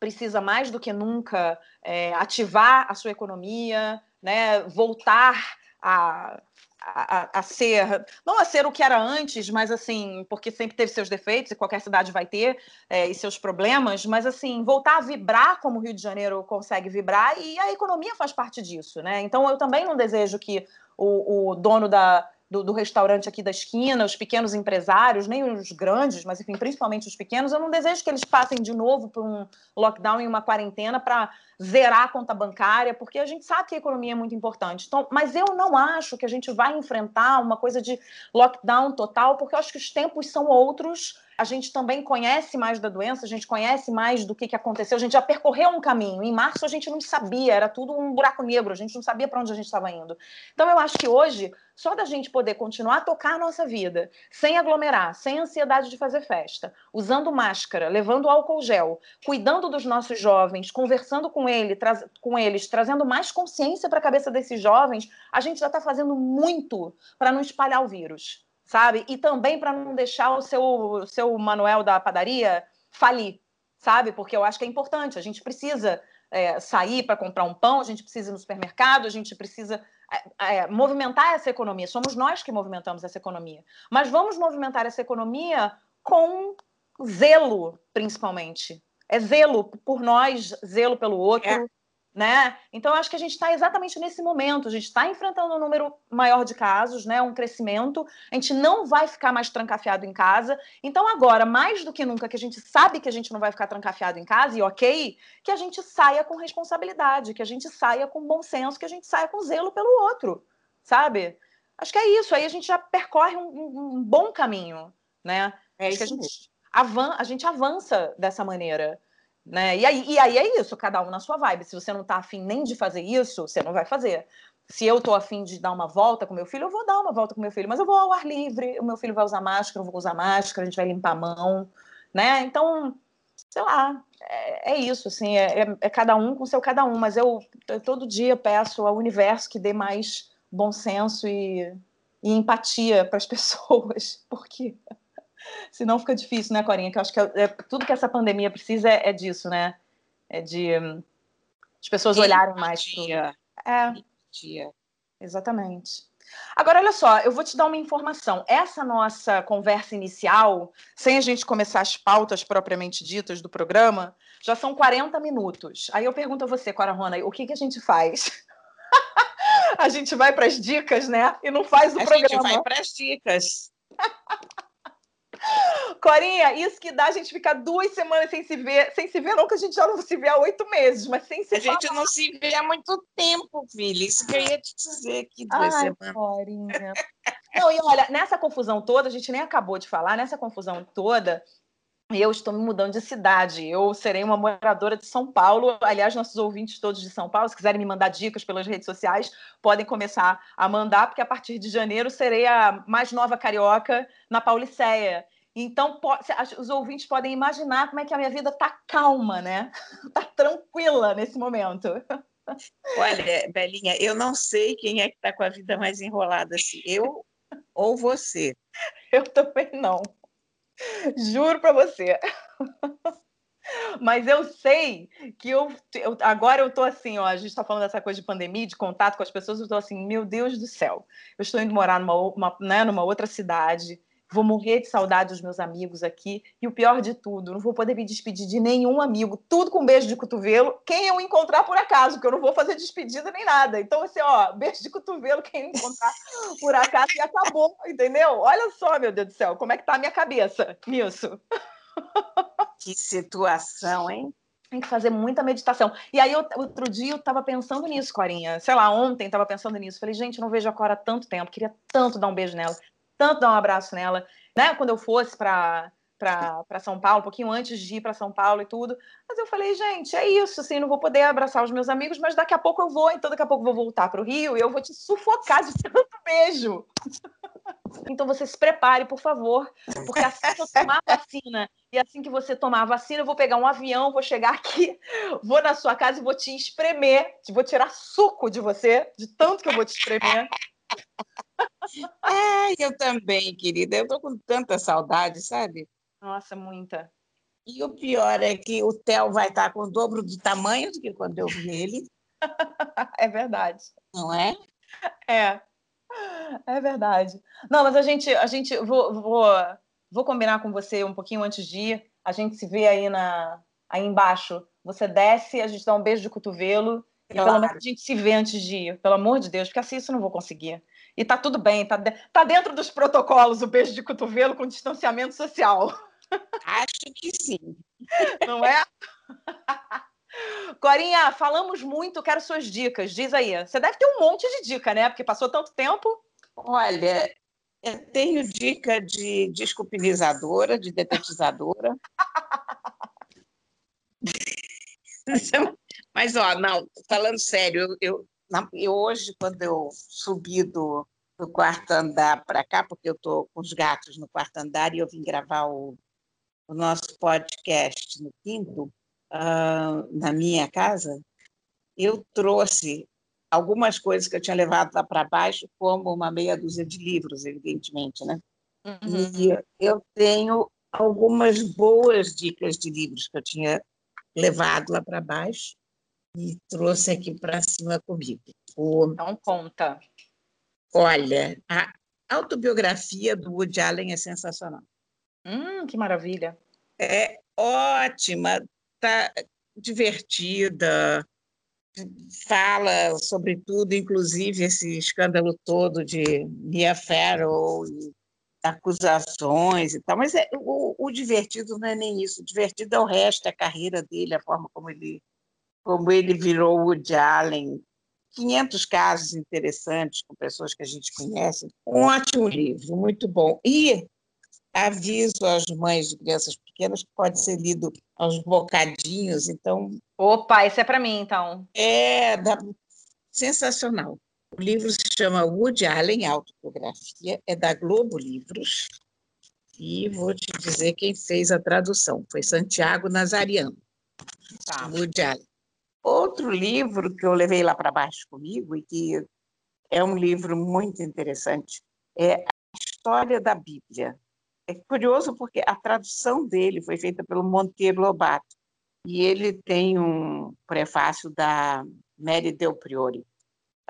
precisa mais do que nunca é, ativar a sua economia, né, voltar a, a, a, ser, não a ser o que era antes, mas assim, porque sempre teve seus defeitos e qualquer cidade vai ter é, e seus problemas, mas assim, voltar a vibrar como o Rio de Janeiro consegue vibrar e a economia faz parte disso, né? Então eu também não desejo que o, o dono da, do, do, restaurante aqui da esquina, os pequenos empresários, nem os grandes, mas enfim, principalmente os pequenos, eu não desejo que eles passem de novo por um lockdown e uma quarentena para zerar a conta bancária, porque a gente sabe que a economia é muito importante. Então, mas eu não acho que a gente vai enfrentar uma coisa de lockdown total, porque eu acho que os tempos são outros a gente também conhece mais da doença, a gente conhece mais do que, que aconteceu, a gente já percorreu um caminho. Em março a gente não sabia, era tudo um buraco negro, a gente não sabia para onde a gente estava indo. Então eu acho que hoje, só da gente poder continuar a tocar a nossa vida, sem aglomerar, sem ansiedade de fazer festa, usando máscara, levando álcool gel, cuidando dos nossos jovens, conversando com, ele, com eles, trazendo mais consciência para a cabeça desses jovens, a gente já está fazendo muito para não espalhar o vírus sabe? E também para não deixar o seu, o seu Manuel da padaria falir, sabe? Porque eu acho que é importante, a gente precisa é, sair para comprar um pão, a gente precisa ir no supermercado, a gente precisa é, é, movimentar essa economia. Somos nós que movimentamos essa economia. Mas vamos movimentar essa economia com zelo, principalmente. É zelo por nós, zelo pelo outro. Né? Então, acho que a gente está exatamente nesse momento. A gente está enfrentando um número maior de casos, né? um crescimento. A gente não vai ficar mais trancafiado em casa. Então, agora, mais do que nunca, que a gente sabe que a gente não vai ficar trancafiado em casa, e ok, que a gente saia com responsabilidade, que a gente saia com bom senso, que a gente saia com zelo pelo outro, sabe? Acho que é isso. Aí a gente já percorre um, um bom caminho, né? É isso a gente, avan a gente avança dessa maneira. Né? E, aí, e aí é isso, cada um na sua vibe. Se você não está afim nem de fazer isso, você não vai fazer. Se eu estou afim de dar uma volta com meu filho, eu vou dar uma volta com meu filho, mas eu vou ao ar livre, o meu filho vai usar máscara, eu vou usar máscara, a gente vai limpar a mão, né? Então, sei lá, é, é isso, assim, é, é, é, cada um com seu cada um, mas eu, eu, todo dia peço ao universo que dê mais bom senso e, e empatia para as pessoas, porque Senão fica difícil, né, Corinha? Que eu acho que é, é, tudo que essa pandemia precisa é, é disso, né? É de um, as pessoas olharem mais para É. Empatia. Exatamente. Agora, olha só, eu vou te dar uma informação. Essa nossa conversa inicial, sem a gente começar as pautas propriamente ditas do programa, já são 40 minutos. Aí eu pergunto a você, Cora Rona, o que, que a gente faz? a gente vai para as dicas, né? E não faz o a programa. A gente vai para as dicas. Corinha, isso que dá a gente ficar duas semanas sem se ver, sem se ver, não que a gente já não se vê há oito meses, mas sem se A falar. gente não se vê há muito tempo, filha. Isso que eu ia te dizer aqui duas Ai, semanas. Corinha. não, e olha, nessa confusão toda, a gente nem acabou de falar, nessa confusão toda, eu estou me mudando de cidade. Eu serei uma moradora de São Paulo. Aliás, nossos ouvintes todos de São Paulo, se quiserem me mandar dicas pelas redes sociais, podem começar a mandar, porque a partir de janeiro serei a mais nova carioca na Pauliceia. Então, os ouvintes podem imaginar como é que a minha vida está calma, né? Está tranquila nesse momento. Olha, Belinha, eu não sei quem é que está com a vida mais enrolada, se eu ou você. Eu também não. Juro para você. Mas eu sei que eu, eu agora eu tô assim, ó, a gente está falando dessa coisa de pandemia, de contato com as pessoas, eu tô assim, meu Deus do céu. Eu estou indo morar numa, uma, né, numa outra cidade vou morrer de saudade dos meus amigos aqui. E o pior de tudo, não vou poder me despedir de nenhum amigo, tudo com beijo de cotovelo, quem eu encontrar por acaso, porque eu não vou fazer despedida nem nada. Então, assim, ó, beijo de cotovelo, quem eu encontrar por acaso, e acabou, entendeu? Olha só, meu Deus do céu, como é que tá a minha cabeça nisso. Que situação, hein? Tem que fazer muita meditação. E aí, outro dia, eu estava pensando nisso, Corinha. Sei lá, ontem estava pensando nisso. Falei, gente, não vejo a Cora há tanto tempo. Queria tanto dar um beijo nela tanto dar um abraço nela, né? Quando eu fosse para para São Paulo, um pouquinho antes de ir para São Paulo e tudo. Mas eu falei, gente, é isso, assim, não vou poder abraçar os meus amigos, mas daqui a pouco eu vou, então daqui a pouco eu vou voltar para o Rio e eu vou te sufocar de tanto beijo. Então você se prepare, por favor, porque assim que eu tomar a vacina e assim que você tomar a vacina, eu vou pegar um avião, vou chegar aqui, vou na sua casa e vou te espremer, vou tirar suco de você, de tanto que eu vou te espremer. É, eu também, querida. Eu tô com tanta saudade, sabe? Nossa, muita. E o pior é que o Theo vai estar com o dobro do tamanho do que quando eu vi ele. é verdade. Não é? É. É verdade. Não, mas a gente, a gente vou, vou, vou combinar com você um pouquinho antes de ir. A gente se vê aí na aí embaixo. Você desce, a gente dá um beijo de cotovelo e claro. pelo menos a gente se vê antes de ir, pelo amor de Deus, porque assim isso eu não vou conseguir. E tá tudo bem, tá, de... tá dentro dos protocolos o beijo de cotovelo com distanciamento social. Acho que sim. Não é? Corinha, falamos muito, quero suas dicas. Diz aí. Você deve ter um monte de dica, né? Porque passou tanto tempo. Olha, eu tenho dica de desculpinizadora, de detetizadora. Mas, ó, não, falando sério, eu, eu e hoje, quando eu subi do, do quarto andar para cá, porque eu estou com os gatos no quarto andar e eu vim gravar o, o nosso podcast no quinto, uh, na minha casa, eu trouxe algumas coisas que eu tinha levado lá para baixo, como uma meia dúzia de livros, evidentemente, né? Uhum. E eu tenho algumas boas dicas de livros que eu tinha levado lá para baixo e trouxe aqui para cima comigo. O... Então conta. Olha, a autobiografia do Woody Allen é sensacional. Hum, que maravilha. É ótima, tá divertida, fala sobre tudo, inclusive esse escândalo todo de Mia Farrow e acusações e tal, mas é, o, o, divertido não é nem isso, o divertido é o resto, é a carreira dele, a forma como ele, como ele virou Woody Allen, 500 casos interessantes com pessoas que a gente conhece, um ótimo livro, muito bom. E aviso às mães de crianças pequenas que pode ser lido aos bocadinhos, então... Opa, esse é para mim, então. É, da... sensacional. O livro se chama Woody Allen, Autobiografia, é da Globo Livros, e vou te dizer quem fez a tradução, foi Santiago Nazariano. Tá. Woody Allen. Outro livro que eu levei lá para baixo comigo, e que é um livro muito interessante, é A História da Bíblia, é curioso porque a tradução dele foi feita pelo Monteiro Lobato e ele tem um prefácio da Mary Del Priori.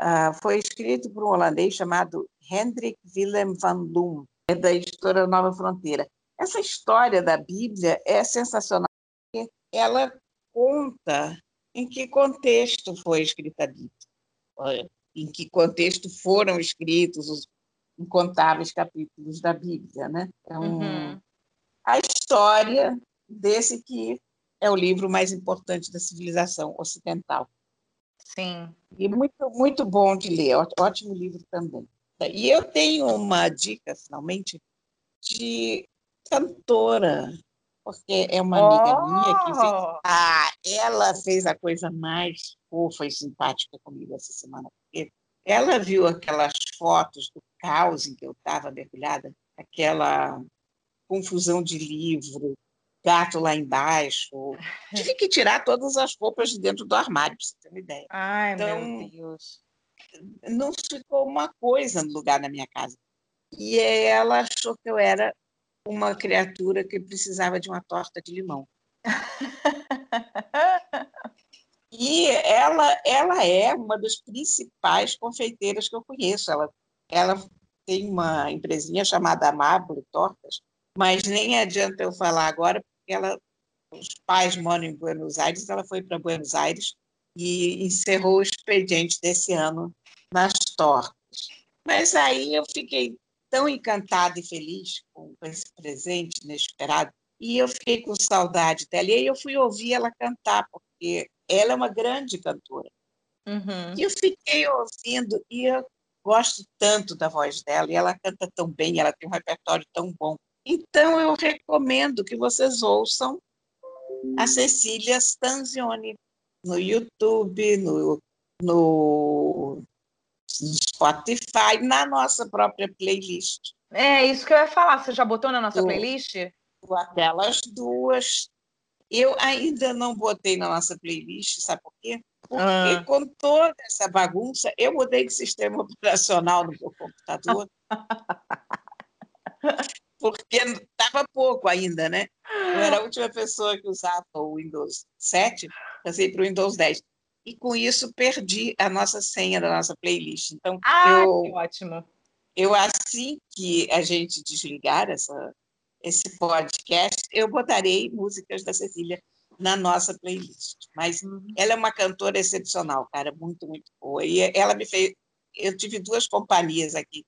Uh, foi escrito por um holandês chamado Hendrik Willem van Loon, é da editora Nova Fronteira. Essa história da Bíblia é sensacional porque ela conta em que contexto foi escrita a Bíblia, em que contexto foram escritos os incontáveis capítulos da Bíblia, né? Então, uhum. a história desse que é o livro mais importante da civilização ocidental. Sim. E muito, muito bom de ler, ótimo livro também. E eu tenho uma dica, finalmente, de cantora, porque é uma amiga oh! minha que fez. Ah, ela fez a coisa mais fofa e simpática comigo essa semana, porque ela viu aquelas fotos do caos em que eu estava mergulhada, aquela confusão de livro, gato lá embaixo. Tive que tirar todas as roupas de dentro do armário, para você ter uma ideia. Ai, então, meu Deus. Não ficou uma coisa no lugar na minha casa. E ela achou que eu era uma criatura que precisava de uma torta de limão. E ela, ela é uma das principais confeiteiras que eu conheço. Ela, ela tem uma empresinha chamada Amable Tortas, mas nem adianta eu falar agora, porque ela, os pais moram em Buenos Aires, ela foi para Buenos Aires e encerrou o expediente desse ano nas tortas. Mas aí eu fiquei tão encantada e feliz com esse presente inesperado, e eu fiquei com saudade dela. E aí eu fui ouvir ela cantar, porque ela é uma grande cantora. Uhum. E eu fiquei ouvindo, e eu gosto tanto da voz dela, e ela canta tão bem, ela tem um repertório tão bom. Então, eu recomendo que vocês ouçam a Cecília Stanzioni no YouTube, no, no Spotify, na nossa própria playlist. É isso que eu ia falar. Você já botou na nossa playlist? Aquelas duas eu ainda não botei na nossa playlist, sabe por quê? Porque ah. com toda essa bagunça, eu mudei de sistema operacional no meu computador. porque estava pouco ainda, né? Eu era a última pessoa que usava o Windows 7, passei para o Windows 10. E com isso perdi a nossa senha da nossa playlist. Então, ah, eu, que ótimo. Eu, assim que a gente desligar essa, esse podcast, eu botarei músicas da Cecília na nossa playlist. Mas uhum. ela é uma cantora excepcional, cara, muito, muito boa. E ela me fez. Eu tive duas companhias aqui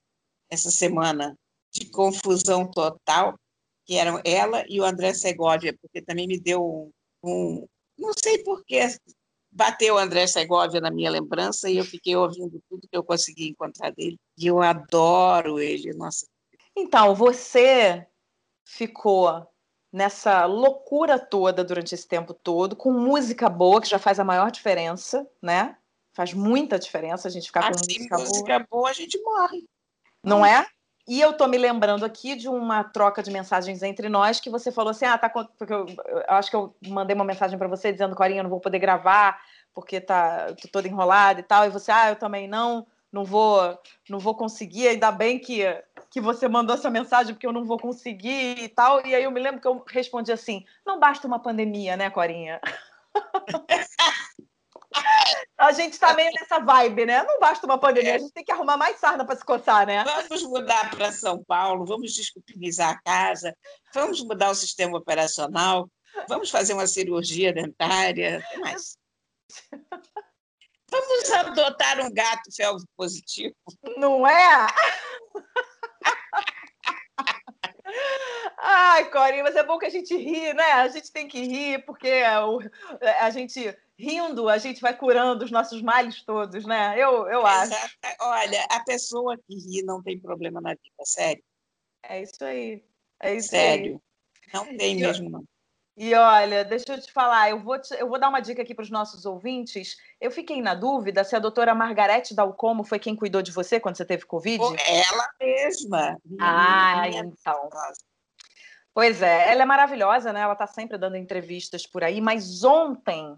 essa semana de confusão total, que eram ela e o André Segovia, porque também me deu um. um não sei por que bateu o André Segovia na minha lembrança e eu fiquei ouvindo tudo que eu consegui encontrar dele. E eu adoro ele, nossa. Então, você ficou nessa loucura toda durante esse tempo todo, com música boa, que já faz a maior diferença, né? Faz muita diferença a gente ficar com música, música boa. boa. a gente morre. Não é? E eu tô me lembrando aqui de uma troca de mensagens entre nós que você falou assim: ah, tá. Porque eu, eu acho que eu mandei uma mensagem para você dizendo, Corinha, eu não vou poder gravar porque tá tô toda enrolada e tal. E você, ah, eu também não não vou, não vou conseguir, ainda bem que, que você mandou essa mensagem porque eu não vou conseguir e tal. E aí eu me lembro que eu respondi assim: não basta uma pandemia, né, Corinha? A gente está meio nessa vibe, né? Não basta uma pandemia, a gente tem que arrumar mais sarna para se coçar, né? Vamos mudar para São Paulo, vamos desculpinizar a casa, vamos mudar o sistema operacional, vamos fazer uma cirurgia dentária, o que mais? Vamos adotar um gato felvo positivo. Não é? Ai, Corinha, mas é bom que a gente ri, né? A gente tem que rir, porque a gente rindo, a gente vai curando os nossos males todos, né? Eu, eu acho. Olha, a pessoa que ri não tem problema na vida, sério. É isso aí. É isso sério. Aí. Não tem mesmo, não. E olha, deixa eu te falar, eu vou, te, eu vou dar uma dica aqui para os nossos ouvintes. Eu fiquei na dúvida se a doutora Margarete Dalcomo foi quem cuidou de você quando você teve Covid. Ela mesma. Ah, minha então. Pois é, ela é maravilhosa, né? Ela está sempre dando entrevistas por aí, mas ontem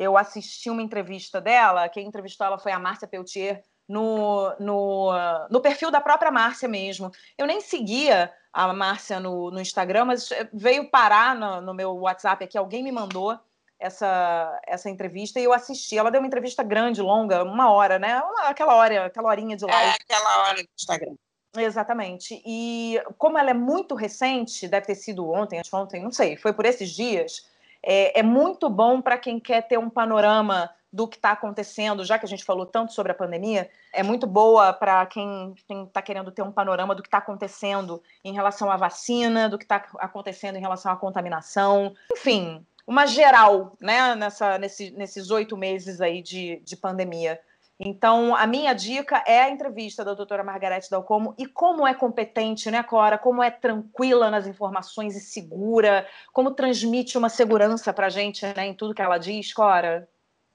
eu assisti uma entrevista dela, quem entrevistou ela foi a Márcia Peltier, no, no, no perfil da própria Márcia mesmo. Eu nem seguia a Márcia no, no Instagram, mas veio parar no, no, meu WhatsApp aqui, alguém me mandou essa, essa entrevista e eu assisti. Ela deu uma entrevista grande, longa, uma hora, né? Aquela hora, aquela horinha de live. É, aquela hora do Instagram. Exatamente. E como ela é muito recente, deve ter sido ontem, anteontem, não sei, foi por esses dias, é, é muito bom para quem quer ter um panorama do que está acontecendo, já que a gente falou tanto sobre a pandemia, é muito boa para quem está querendo ter um panorama do que está acontecendo em relação à vacina, do que está acontecendo em relação à contaminação, enfim, uma geral, né, nessa, nesse, nesses oito meses aí de, de pandemia. Então, a minha dica é a entrevista da doutora Margarete Dalcomo e como é competente, né, Cora? Como é tranquila nas informações e segura, como transmite uma segurança para a gente né, em tudo que ela diz, Cora?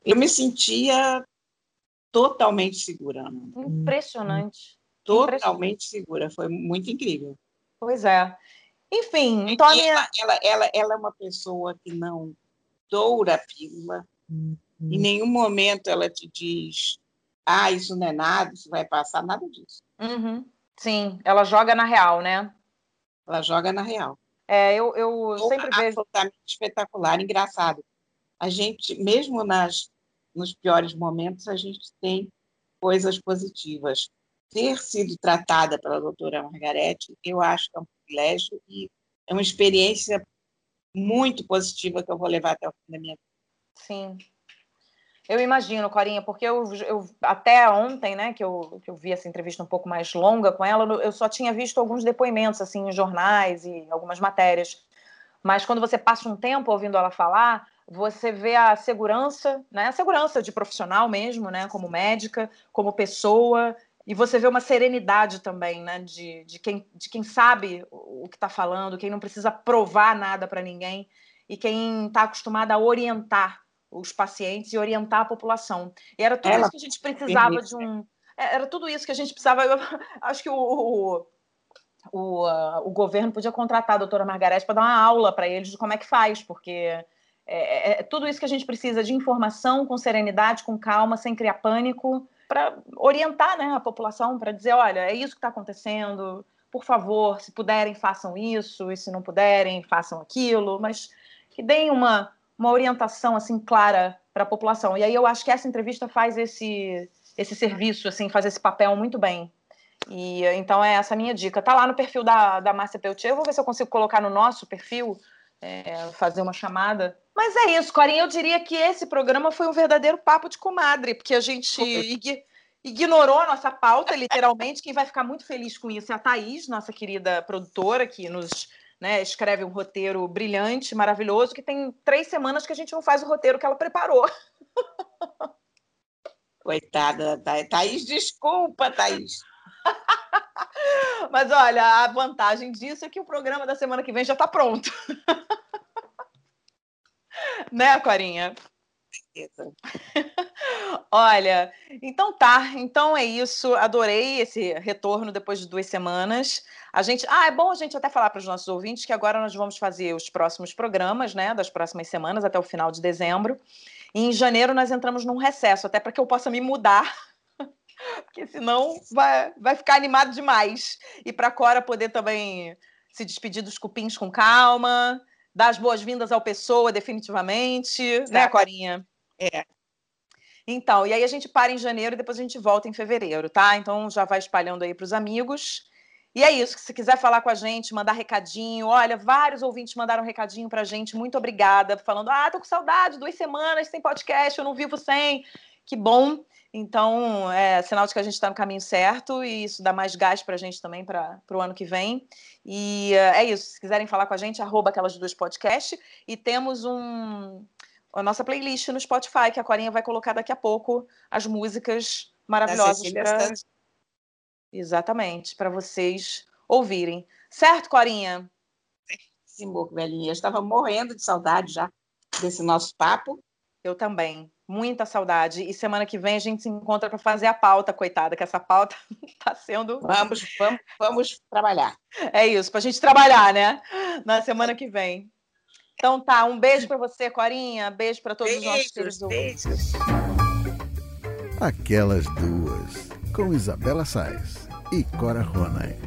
eu me sentia totalmente segura. Impressionante. Totalmente Impressionante. segura. Foi muito incrível. Pois é. Enfim, então ela, ela, ela, ela é uma pessoa que não doura a pílula. Uhum. Em nenhum momento ela te diz, ah, isso não é nada, isso vai passar, nada disso. Uhum. Sim, ela joga na real, né? Ela joga na real. É, eu, eu sempre vejo. Absolutamente espetacular, engraçado. A gente, mesmo nas nos piores momentos, a gente tem coisas positivas. Ter sido tratada pela doutora Margarete, eu acho que é um privilégio e é uma experiência muito positiva que eu vou levar até o fim da minha vida. Sim. Eu imagino, Corinha, porque eu, eu até ontem, né, que eu, que eu vi essa entrevista um pouco mais longa com ela, eu só tinha visto alguns depoimentos, assim, em jornais e algumas matérias. Mas quando você passa um tempo ouvindo ela falar, você vê a segurança, né? A segurança de profissional mesmo, né? Como médica, como pessoa, e você vê uma serenidade também, né? De, de, quem, de quem sabe o que está falando, quem não precisa provar nada para ninguém e quem está acostumado a orientar os pacientes e orientar a população. E era tudo Ela... isso que a gente precisava de um. É, era tudo isso que a gente precisava. Eu acho que o, o o, uh, o, governo podia contratar a doutora Margarete para dar uma aula para eles de como é que faz, porque é, é, é, tudo isso que a gente precisa de informação com serenidade, com calma, sem criar pânico, para orientar né, a população, para dizer, olha, é isso que está acontecendo, por favor, se puderem, façam isso, e se não puderem, façam aquilo, mas que deem uma, uma orientação assim clara para a população. E aí eu acho que essa entrevista faz esse, esse serviço, assim, faz esse papel muito bem. E então é essa a minha dica. Tá lá no perfil da, da Márcia Peltier, eu vou ver se eu consigo colocar no nosso perfil, é, fazer uma chamada mas é isso, Corinha. Eu diria que esse programa foi um verdadeiro papo de comadre, porque a gente ignorou a nossa pauta, literalmente. Quem vai ficar muito feliz com isso é a Thaís, nossa querida produtora, que nos né, escreve um roteiro brilhante, maravilhoso, que tem três semanas que a gente não faz o roteiro que ela preparou. Coitada da Thaís. Desculpa, Thaís. Mas olha, a vantagem disso é que o programa da semana que vem já está pronto. né, Corinha? Olha, então tá, então é isso. Adorei esse retorno depois de duas semanas. A gente, ah, é bom a gente até falar para os nossos ouvintes que agora nós vamos fazer os próximos programas, né, das próximas semanas até o final de dezembro. E em janeiro nós entramos num recesso, até para que eu possa me mudar, porque senão vai, vai ficar animado demais. E para a Cora poder também se despedir dos cupins com calma dar as boas-vindas ao Pessoa, definitivamente, né, Corinha? É. Então, e aí a gente para em janeiro e depois a gente volta em fevereiro, tá? Então já vai espalhando aí para os amigos. E é isso, se quiser falar com a gente, mandar recadinho, olha, vários ouvintes mandaram recadinho pra gente, muito obrigada, falando, ah, tô com saudade, duas semanas sem podcast, eu não vivo sem, que bom. Então, é sinal de que a gente está no caminho certo e isso dá mais gás para a gente também para o ano que vem. E é isso. Se quiserem falar com a gente, arroba aquelas duas podcast. E temos um, a nossa playlist no Spotify, que a Corinha vai colocar daqui a pouco as músicas maravilhosas. Pra... Exatamente, para vocês ouvirem. Certo, Corinha? Sim, velhinha. Eu estava morrendo de saudade já desse nosso papo. Eu também. Muita saudade. E semana que vem a gente se encontra para fazer a pauta, coitada, que essa pauta está sendo. Vamos, vamos, vamos trabalhar. É isso, para a gente trabalhar, né? Na semana que vem. Então tá, um beijo para você, Corinha. Beijo para todos beijos, os nossos queridos beijos. Aquelas duas, com Isabela Sais e Cora Ronay.